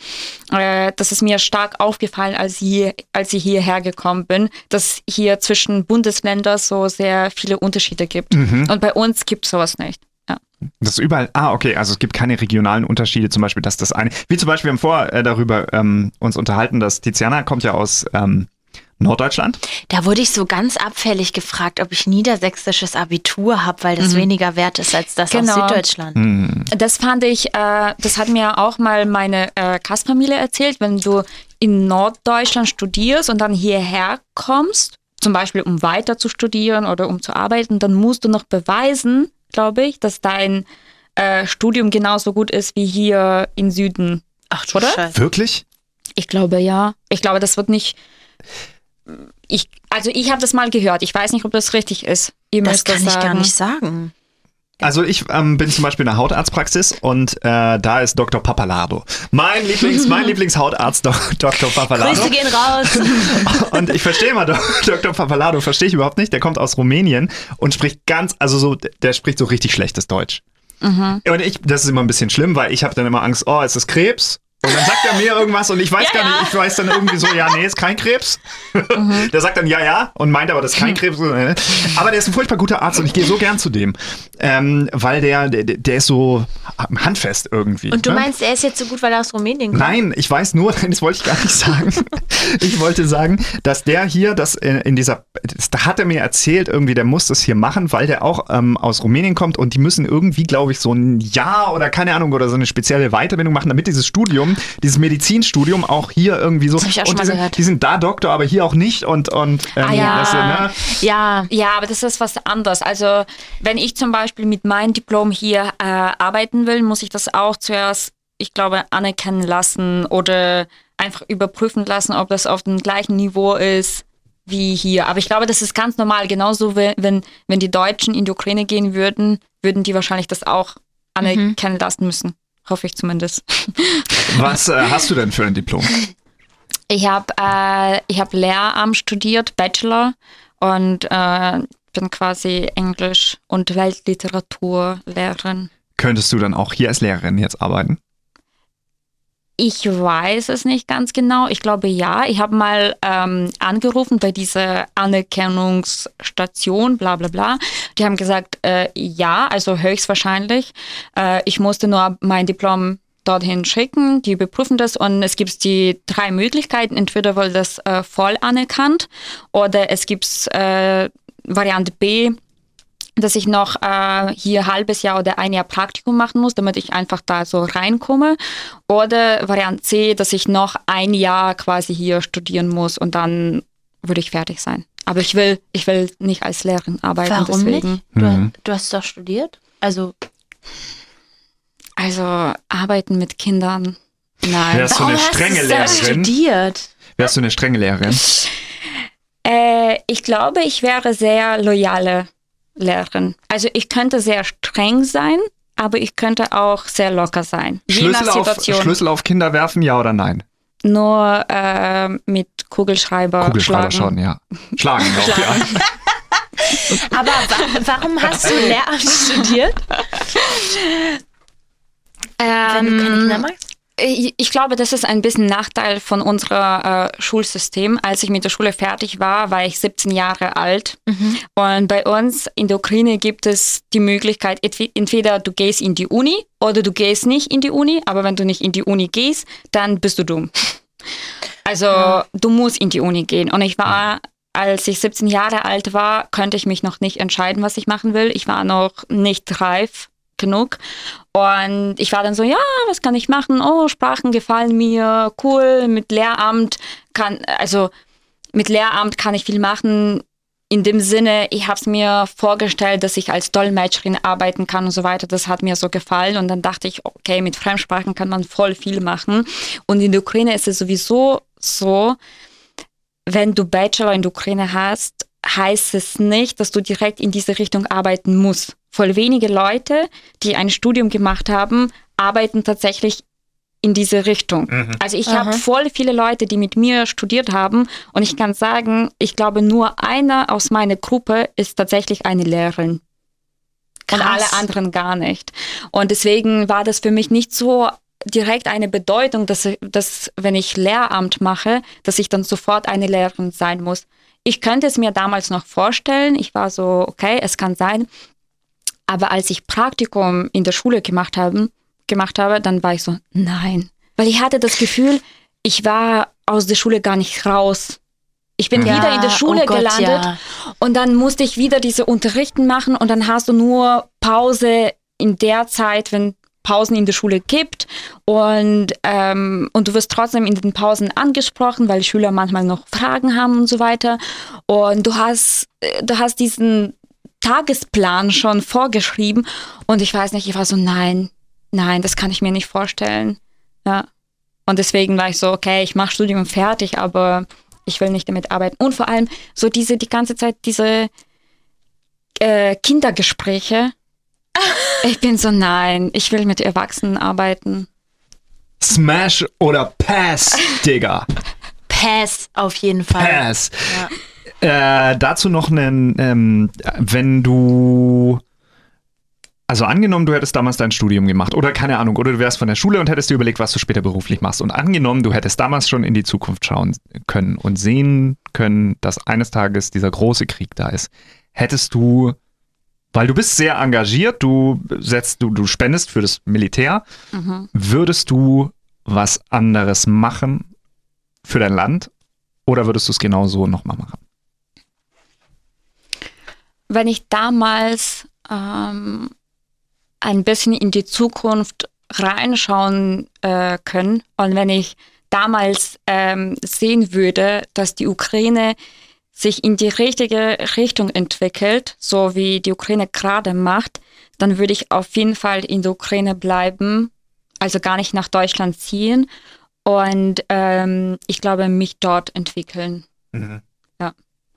Äh, das ist mir stark aufgefallen, als, hier, als ich hierher gekommen bin, dass hier zwischen Bundesländern so sehr viele Unterschiede gibt. Und bei uns gibt sowas nicht. Ja. Das ist überall. Ah, okay. Also es gibt keine regionalen Unterschiede. Zum Beispiel, dass das eine. Wie zum Beispiel, wir haben vorher äh, darüber ähm, uns unterhalten, dass Tiziana kommt ja aus ähm, Norddeutschland. Da wurde ich so ganz abfällig gefragt, ob ich niedersächsisches Abitur habe, weil das Mhm. weniger wert ist als das Genau. aus Süddeutschland. Hm. Das fand ich, äh, das hat mir auch mal meine äh, Gastfamilie erzählt, wenn du in Norddeutschland studierst und dann hierher kommst, zum Beispiel um weiter zu studieren oder um zu arbeiten, dann musst du noch beweisen, glaube ich, dass dein äh, Studium genauso gut ist wie hier im Süden. Ach du Oder? Scheiße. Wirklich? Ich glaube ja. Ich glaube, das wird nicht. Ich, also ich habe das mal gehört. Ich weiß nicht, ob das richtig ist. Ihr Das müsst kann ich sagen. gar nicht sagen. Also ich ähm, bin zum Beispiel in der Hautarztpraxis und äh, da ist Dr. Pappalardo. Mein Lieblings, mein Lieblingshautarzt, Dr. Pappalardo. Grüße gehen raus. Und ich verstehe mal, Dr. Pappalardo verstehe ich überhaupt nicht. Der kommt aus Rumänien und spricht ganz, also so, der spricht so richtig schlechtes Deutsch. Mhm. Und ich, das ist immer ein bisschen schlimm, weil ich habe dann immer Angst, oh, es ist Krebs. Und dann sagt er mir irgendwas und ich weiß Ja, gar nicht, ich weiß dann irgendwie so, ja, nee, ist kein Krebs. Mhm. Der sagt dann ja, ja und meint aber, das ist kein Krebs. Aber der ist ein furchtbar guter Arzt und ich gehe so gern zu dem, ähm, weil der, der, der ist so handfest irgendwie. Und du ne? meinst, er ist jetzt so gut, weil er aus Rumänien kommt? Nein, ich weiß nur, das wollte ich gar nicht sagen. Ich wollte sagen, dass der hier, das in, in dieser, da hat er mir erzählt, irgendwie, der muss das hier machen, weil der auch ähm, aus Rumänien kommt und die müssen irgendwie, glaube ich, so ein Jahr oder keine Ahnung oder so eine spezielle Weiterbildung machen, damit dieses Studium, dieses Medizinstudium auch hier irgendwie so. Das hab ich auch und schon die, mal sind, gehört. die sind da Doktor, aber hier auch nicht und und ähm, Ah, ja. das, ne? Ja, Ja, aber das ist was anderes. Also wenn ich zum Beispiel mit meinem Diplom hier äh, arbeiten will, muss ich das auch zuerst, ich glaube, anerkennen lassen oder einfach überprüfen lassen, ob das auf dem gleichen Niveau ist wie hier. Aber ich glaube, das ist ganz normal. Genauso, wenn, wenn, wenn die Deutschen in die Ukraine gehen würden, würden die wahrscheinlich das auch anerkennen lassen müssen. Hoffe ich zumindest. Was äh, hast du denn für ein Diplom? Ich habe äh, ich hab Lehramt studiert, Bachelor und äh, bin quasi Englisch- und Weltliteraturlehrerin. Könntest du dann auch hier als Lehrerin jetzt arbeiten? Ich weiß es nicht ganz genau. Ich glaube ja. Ich habe mal ähm, angerufen bei dieser Anerkennungsstation, bla bla bla. Die haben gesagt, äh, ja, also höchstwahrscheinlich. Äh, ich musste nur mein Diplom dorthin schicken, die überprüfen das und es gibt die drei Möglichkeiten. Entweder wird das äh, voll anerkannt oder es gibt äh, Variante B, dass ich noch äh, hier halbes Jahr oder ein Jahr Praktikum machen muss, damit ich einfach da so reinkomme. Oder Variante C, dass ich noch ein Jahr quasi hier studieren muss und dann würde ich fertig sein. Aber ich will, ich will nicht als Lehrerin arbeiten. warum deswegen. nicht? Du, Mhm. du hast doch studiert. Also, Also arbeiten mit Kindern. Nein. Wärst du eine warum hast strenge das Lehrerin? studiert? Wärst du eine strenge Lehrerin? Äh, ich glaube, ich wäre sehr loyale Lehrerin. Also ich könnte sehr streng sein, aber ich könnte auch sehr locker sein. Je Schlüssel nach auf, Situation. Schlüssel auf Kinder werfen, ja oder nein? Nur äh, mit Kugelschreiber, Kugelschreiber schlagen. schon, ja. Schlagen auch, ja. Aber wa warum hast du Lehramt studiert? Wenn du keine Kinder Ähm, magst? Ich, ich glaube, das ist ein bisschen Nachteil von unserem äh, Schulsystem. Als ich mit der Schule fertig war, war ich 17 Jahre alt. Und bei uns in der Ukraine gibt es die Möglichkeit, entwe- entweder du gehst in die Uni oder du gehst nicht in die Uni. Aber wenn du nicht in die Uni gehst, dann bist du dumm. Also du musst in die Uni gehen. Und ich war, als ich 17 Jahre alt war, konnte ich mich noch nicht entscheiden, was ich machen will. Ich war noch nicht reif genug. Und ich war dann so, ja, was kann ich machen? Oh, Sprachen gefallen mir, cool. Mit Lehramt kann, also mit Lehramt kann ich viel machen. In dem Sinne, ich habe es mir vorgestellt, dass ich als Dolmetscherin arbeiten kann und so weiter. Das hat mir so gefallen. Und dann dachte ich, okay, mit Fremdsprachen kann man voll viel machen. Und in der Ukraine ist es sowieso so, wenn du Bachelor in der Ukraine hast, heißt es nicht, dass du direkt in diese Richtung arbeiten musst. Voll wenige Leute, die ein Studium gemacht haben, arbeiten tatsächlich in diese Richtung. Also ich habe voll viele Leute, die mit mir studiert haben und ich kann sagen, ich glaube nur einer aus meiner Gruppe ist tatsächlich eine Lehrerin. Und Krass. alle anderen gar nicht. Und deswegen war das für mich nicht so direkt eine Bedeutung, dass, dass wenn ich Lehramt mache, dass ich dann sofort eine Lehrerin sein muss. Ich könnte es mir damals noch vorstellen. Ich war so, okay, es kann sein. Aber als ich Praktikum in der Schule gemacht habe, gemacht habe, dann war ich so, nein. Weil ich hatte das Gefühl, ich war aus der Schule gar nicht raus. Ich bin Ja, wieder in der Schule oh Gott, gelandet ja. und dann musste ich wieder diese Unterrichten machen und dann hast du nur Pause in der Zeit, wenn Pausen in der Schule gibt und, ähm, und du wirst trotzdem in den Pausen angesprochen, weil Schüler manchmal noch Fragen haben und so weiter. Und du hast, äh, du hast diesen Tagesplan schon vorgeschrieben und ich weiß nicht, ich war so, nein, nein, das kann ich mir nicht vorstellen. Ja. Und deswegen war ich so, okay, ich mache Studium fertig, aber ich will nicht damit arbeiten. Und vor allem so diese, die ganze Zeit diese äh, Kindergespräche. Ich bin so, nein, ich will mit Erwachsenen arbeiten. Smash oder Pass, Digga. Pass auf jeden Fall. Pass. Äh, dazu noch einen, ähm, wenn du, also angenommen, du hättest damals dein Studium gemacht oder keine Ahnung, oder du wärst von der Schule und hättest dir überlegt, was du später beruflich machst. Und angenommen, du hättest damals schon in die Zukunft schauen können und sehen können, dass eines Tages dieser große Krieg da ist. Hättest du, weil du bist sehr engagiert, du setzt, du, du spendest für das Militär, würdest du was anderes machen für dein Land oder würdest du es genau so nochmal machen? Wenn ich damals ähm, ein bisschen in die Zukunft reinschauen äh, können und wenn ich damals ähm, sehen würde, dass die Ukraine sich in die richtige Richtung entwickelt, so wie die Ukraine gerade macht, dann würde ich auf jeden Fall in der Ukraine bleiben, also gar nicht nach Deutschland ziehen und ähm, ich glaube, mich dort entwickeln. Ja.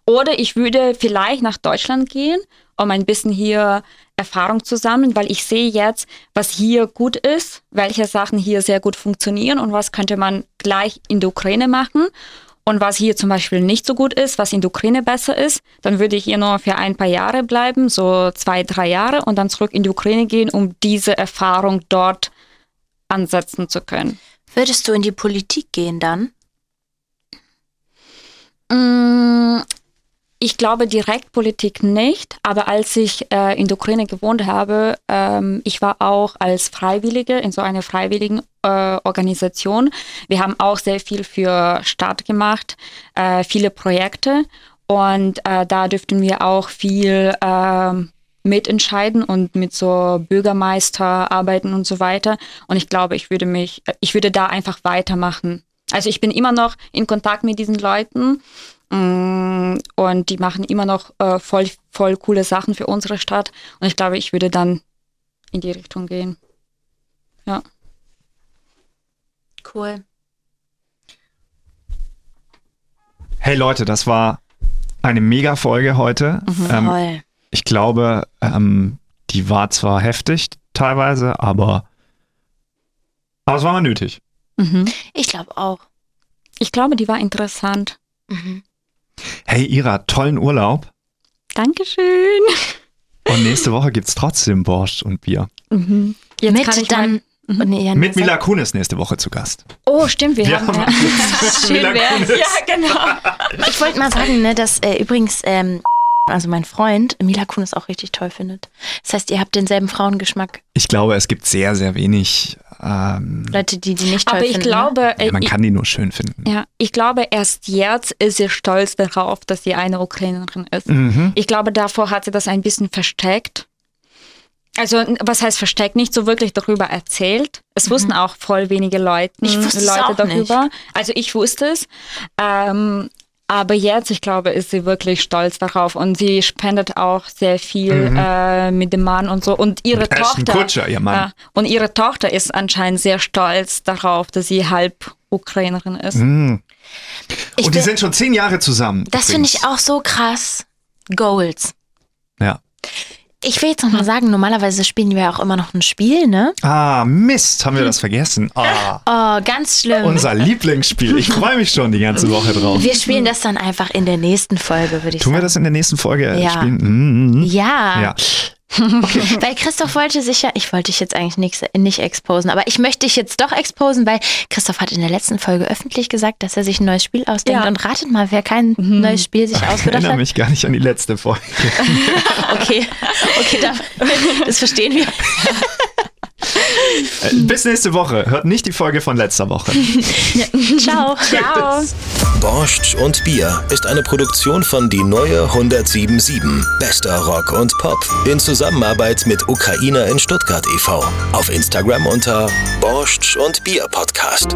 Oder ich würde vielleicht nach Deutschland gehen, um ein bisschen hier Erfahrung zu sammeln, weil ich sehe jetzt, was hier gut ist, welche Sachen hier sehr gut funktionieren und was könnte man gleich in der Ukraine machen. Und was hier zum Beispiel nicht so gut ist, was in der Ukraine besser ist, dann würde ich hier nur für ein paar Jahre bleiben, so zwei, drei Jahre und dann zurück in die Ukraine gehen, um diese Erfahrung dort ansetzen zu können. Würdest du in die Politik gehen dann? Ich glaube direkt Politik nicht, aber als ich äh, in der Ukraine gewohnt habe, ähm, ich war auch als Freiwillige in so einer freiwilligen äh, Organisation. Wir haben auch sehr viel für Stadt gemacht, äh, viele Projekte und äh, da dürften wir auch viel ähm, mitentscheiden und mit so Bürgermeister arbeiten und so weiter. Und ich glaube, ich würde mich, ich würde da einfach weitermachen. Also ich bin immer noch in Kontakt mit diesen Leuten und die machen immer noch äh, voll, voll coole Sachen für unsere Stadt. Und ich glaube, ich würde dann in die Richtung gehen. Ja. Cool. Hey Leute, das war eine Mega-Folge heute. Ähm, Voll. ich glaube, ähm, die war zwar heftig teilweise, aber, aber es war mal nötig. Mhm. Ich glaube auch. Ich glaube, die war interessant. Mhm. Hey Ira, tollen Urlaub. Dankeschön. Und nächste Woche gibt's trotzdem Borscht und Bier. Mhm. Jetzt Mit kann ich dann. mal- Oh, nee, ja, Mit Mila Kunis nächste Woche zu Gast. Oh, stimmt, wir, Wir haben. haben- ja. Schön Mila. Kunis. Ja, genau. Ich wollte mal sagen, ne, dass äh, übrigens, ähm, also mein Freund Mila Kunis auch richtig toll findet. Das heißt, ihr habt denselben Frauengeschmack. Ich glaube, es gibt sehr, sehr wenig. Ähm, Leute, die die nicht toll Aber ich finden. ne? glaube, ja, man ich, kann die nur schön finden. ja, ich glaube, erst jetzt ist sie stolz darauf, dass sie eine Ukrainerin ist. Mhm. Ich glaube, davor hat sie das ein bisschen versteckt. Also, was heißt versteckt? Nicht so wirklich darüber erzählt. Es wussten auch voll wenige Leute, Ich wusste es Leute auch darüber. Also, ich wusste es. Ähm, aber jetzt, ich glaube, ist sie wirklich stolz darauf und sie spendet auch sehr viel äh, mit dem Mann und so. Und ihre Mit Tochter. Kutcher, ihr Mann. Ja, und ihre Tochter ist anscheinend sehr stolz darauf, dass sie halb Ukrainerin ist. Mhm. Ich Und die bin- sind schon zehn Jahre zusammen. Das finde ich auch so krass. Goals. Ja. Ich will jetzt noch mal sagen, normalerweise spielen wir auch immer noch ein Spiel, ne? Ah, Mist, haben wir das vergessen. Ah, Oh, ganz schlimm. unser Lieblingsspiel. Ich freue mich schon die ganze Woche drauf. wir spielen das dann einfach in der nächsten Folge, würde ich Tun wir sagen. das in der nächsten Folge Ja. spielen? Mhm. Ja. Ja. Weil Christoph wollte sich ja, ich wollte dich jetzt eigentlich nicht, nicht exposen, aber ich möchte dich jetzt doch exposen, weil Christoph hat in der letzten Folge öffentlich gesagt, dass er sich ein neues Spiel ausdenkt. Ja. Und ratet mal, wer kein mhm. neues Spiel sich ausgedacht hat. Ich erinnere mich gar nicht an die letzte Folge. okay, okay, das verstehen wir. Äh, bis nächste Woche. Hört nicht die Folge von letzter Woche. Ciao. Ciao. Borscht und Bier ist eine Produktion von Die Neue 1077. Bester Rock und Pop. In Zusammenarbeit mit Ukrainer in Stuttgart e.V. Auf Instagram unter Borscht und Bier Podcast.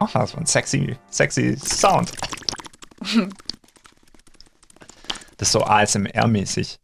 Oh, das war ein sexy, sexy Sound. Das ist so ASMR-mäßig.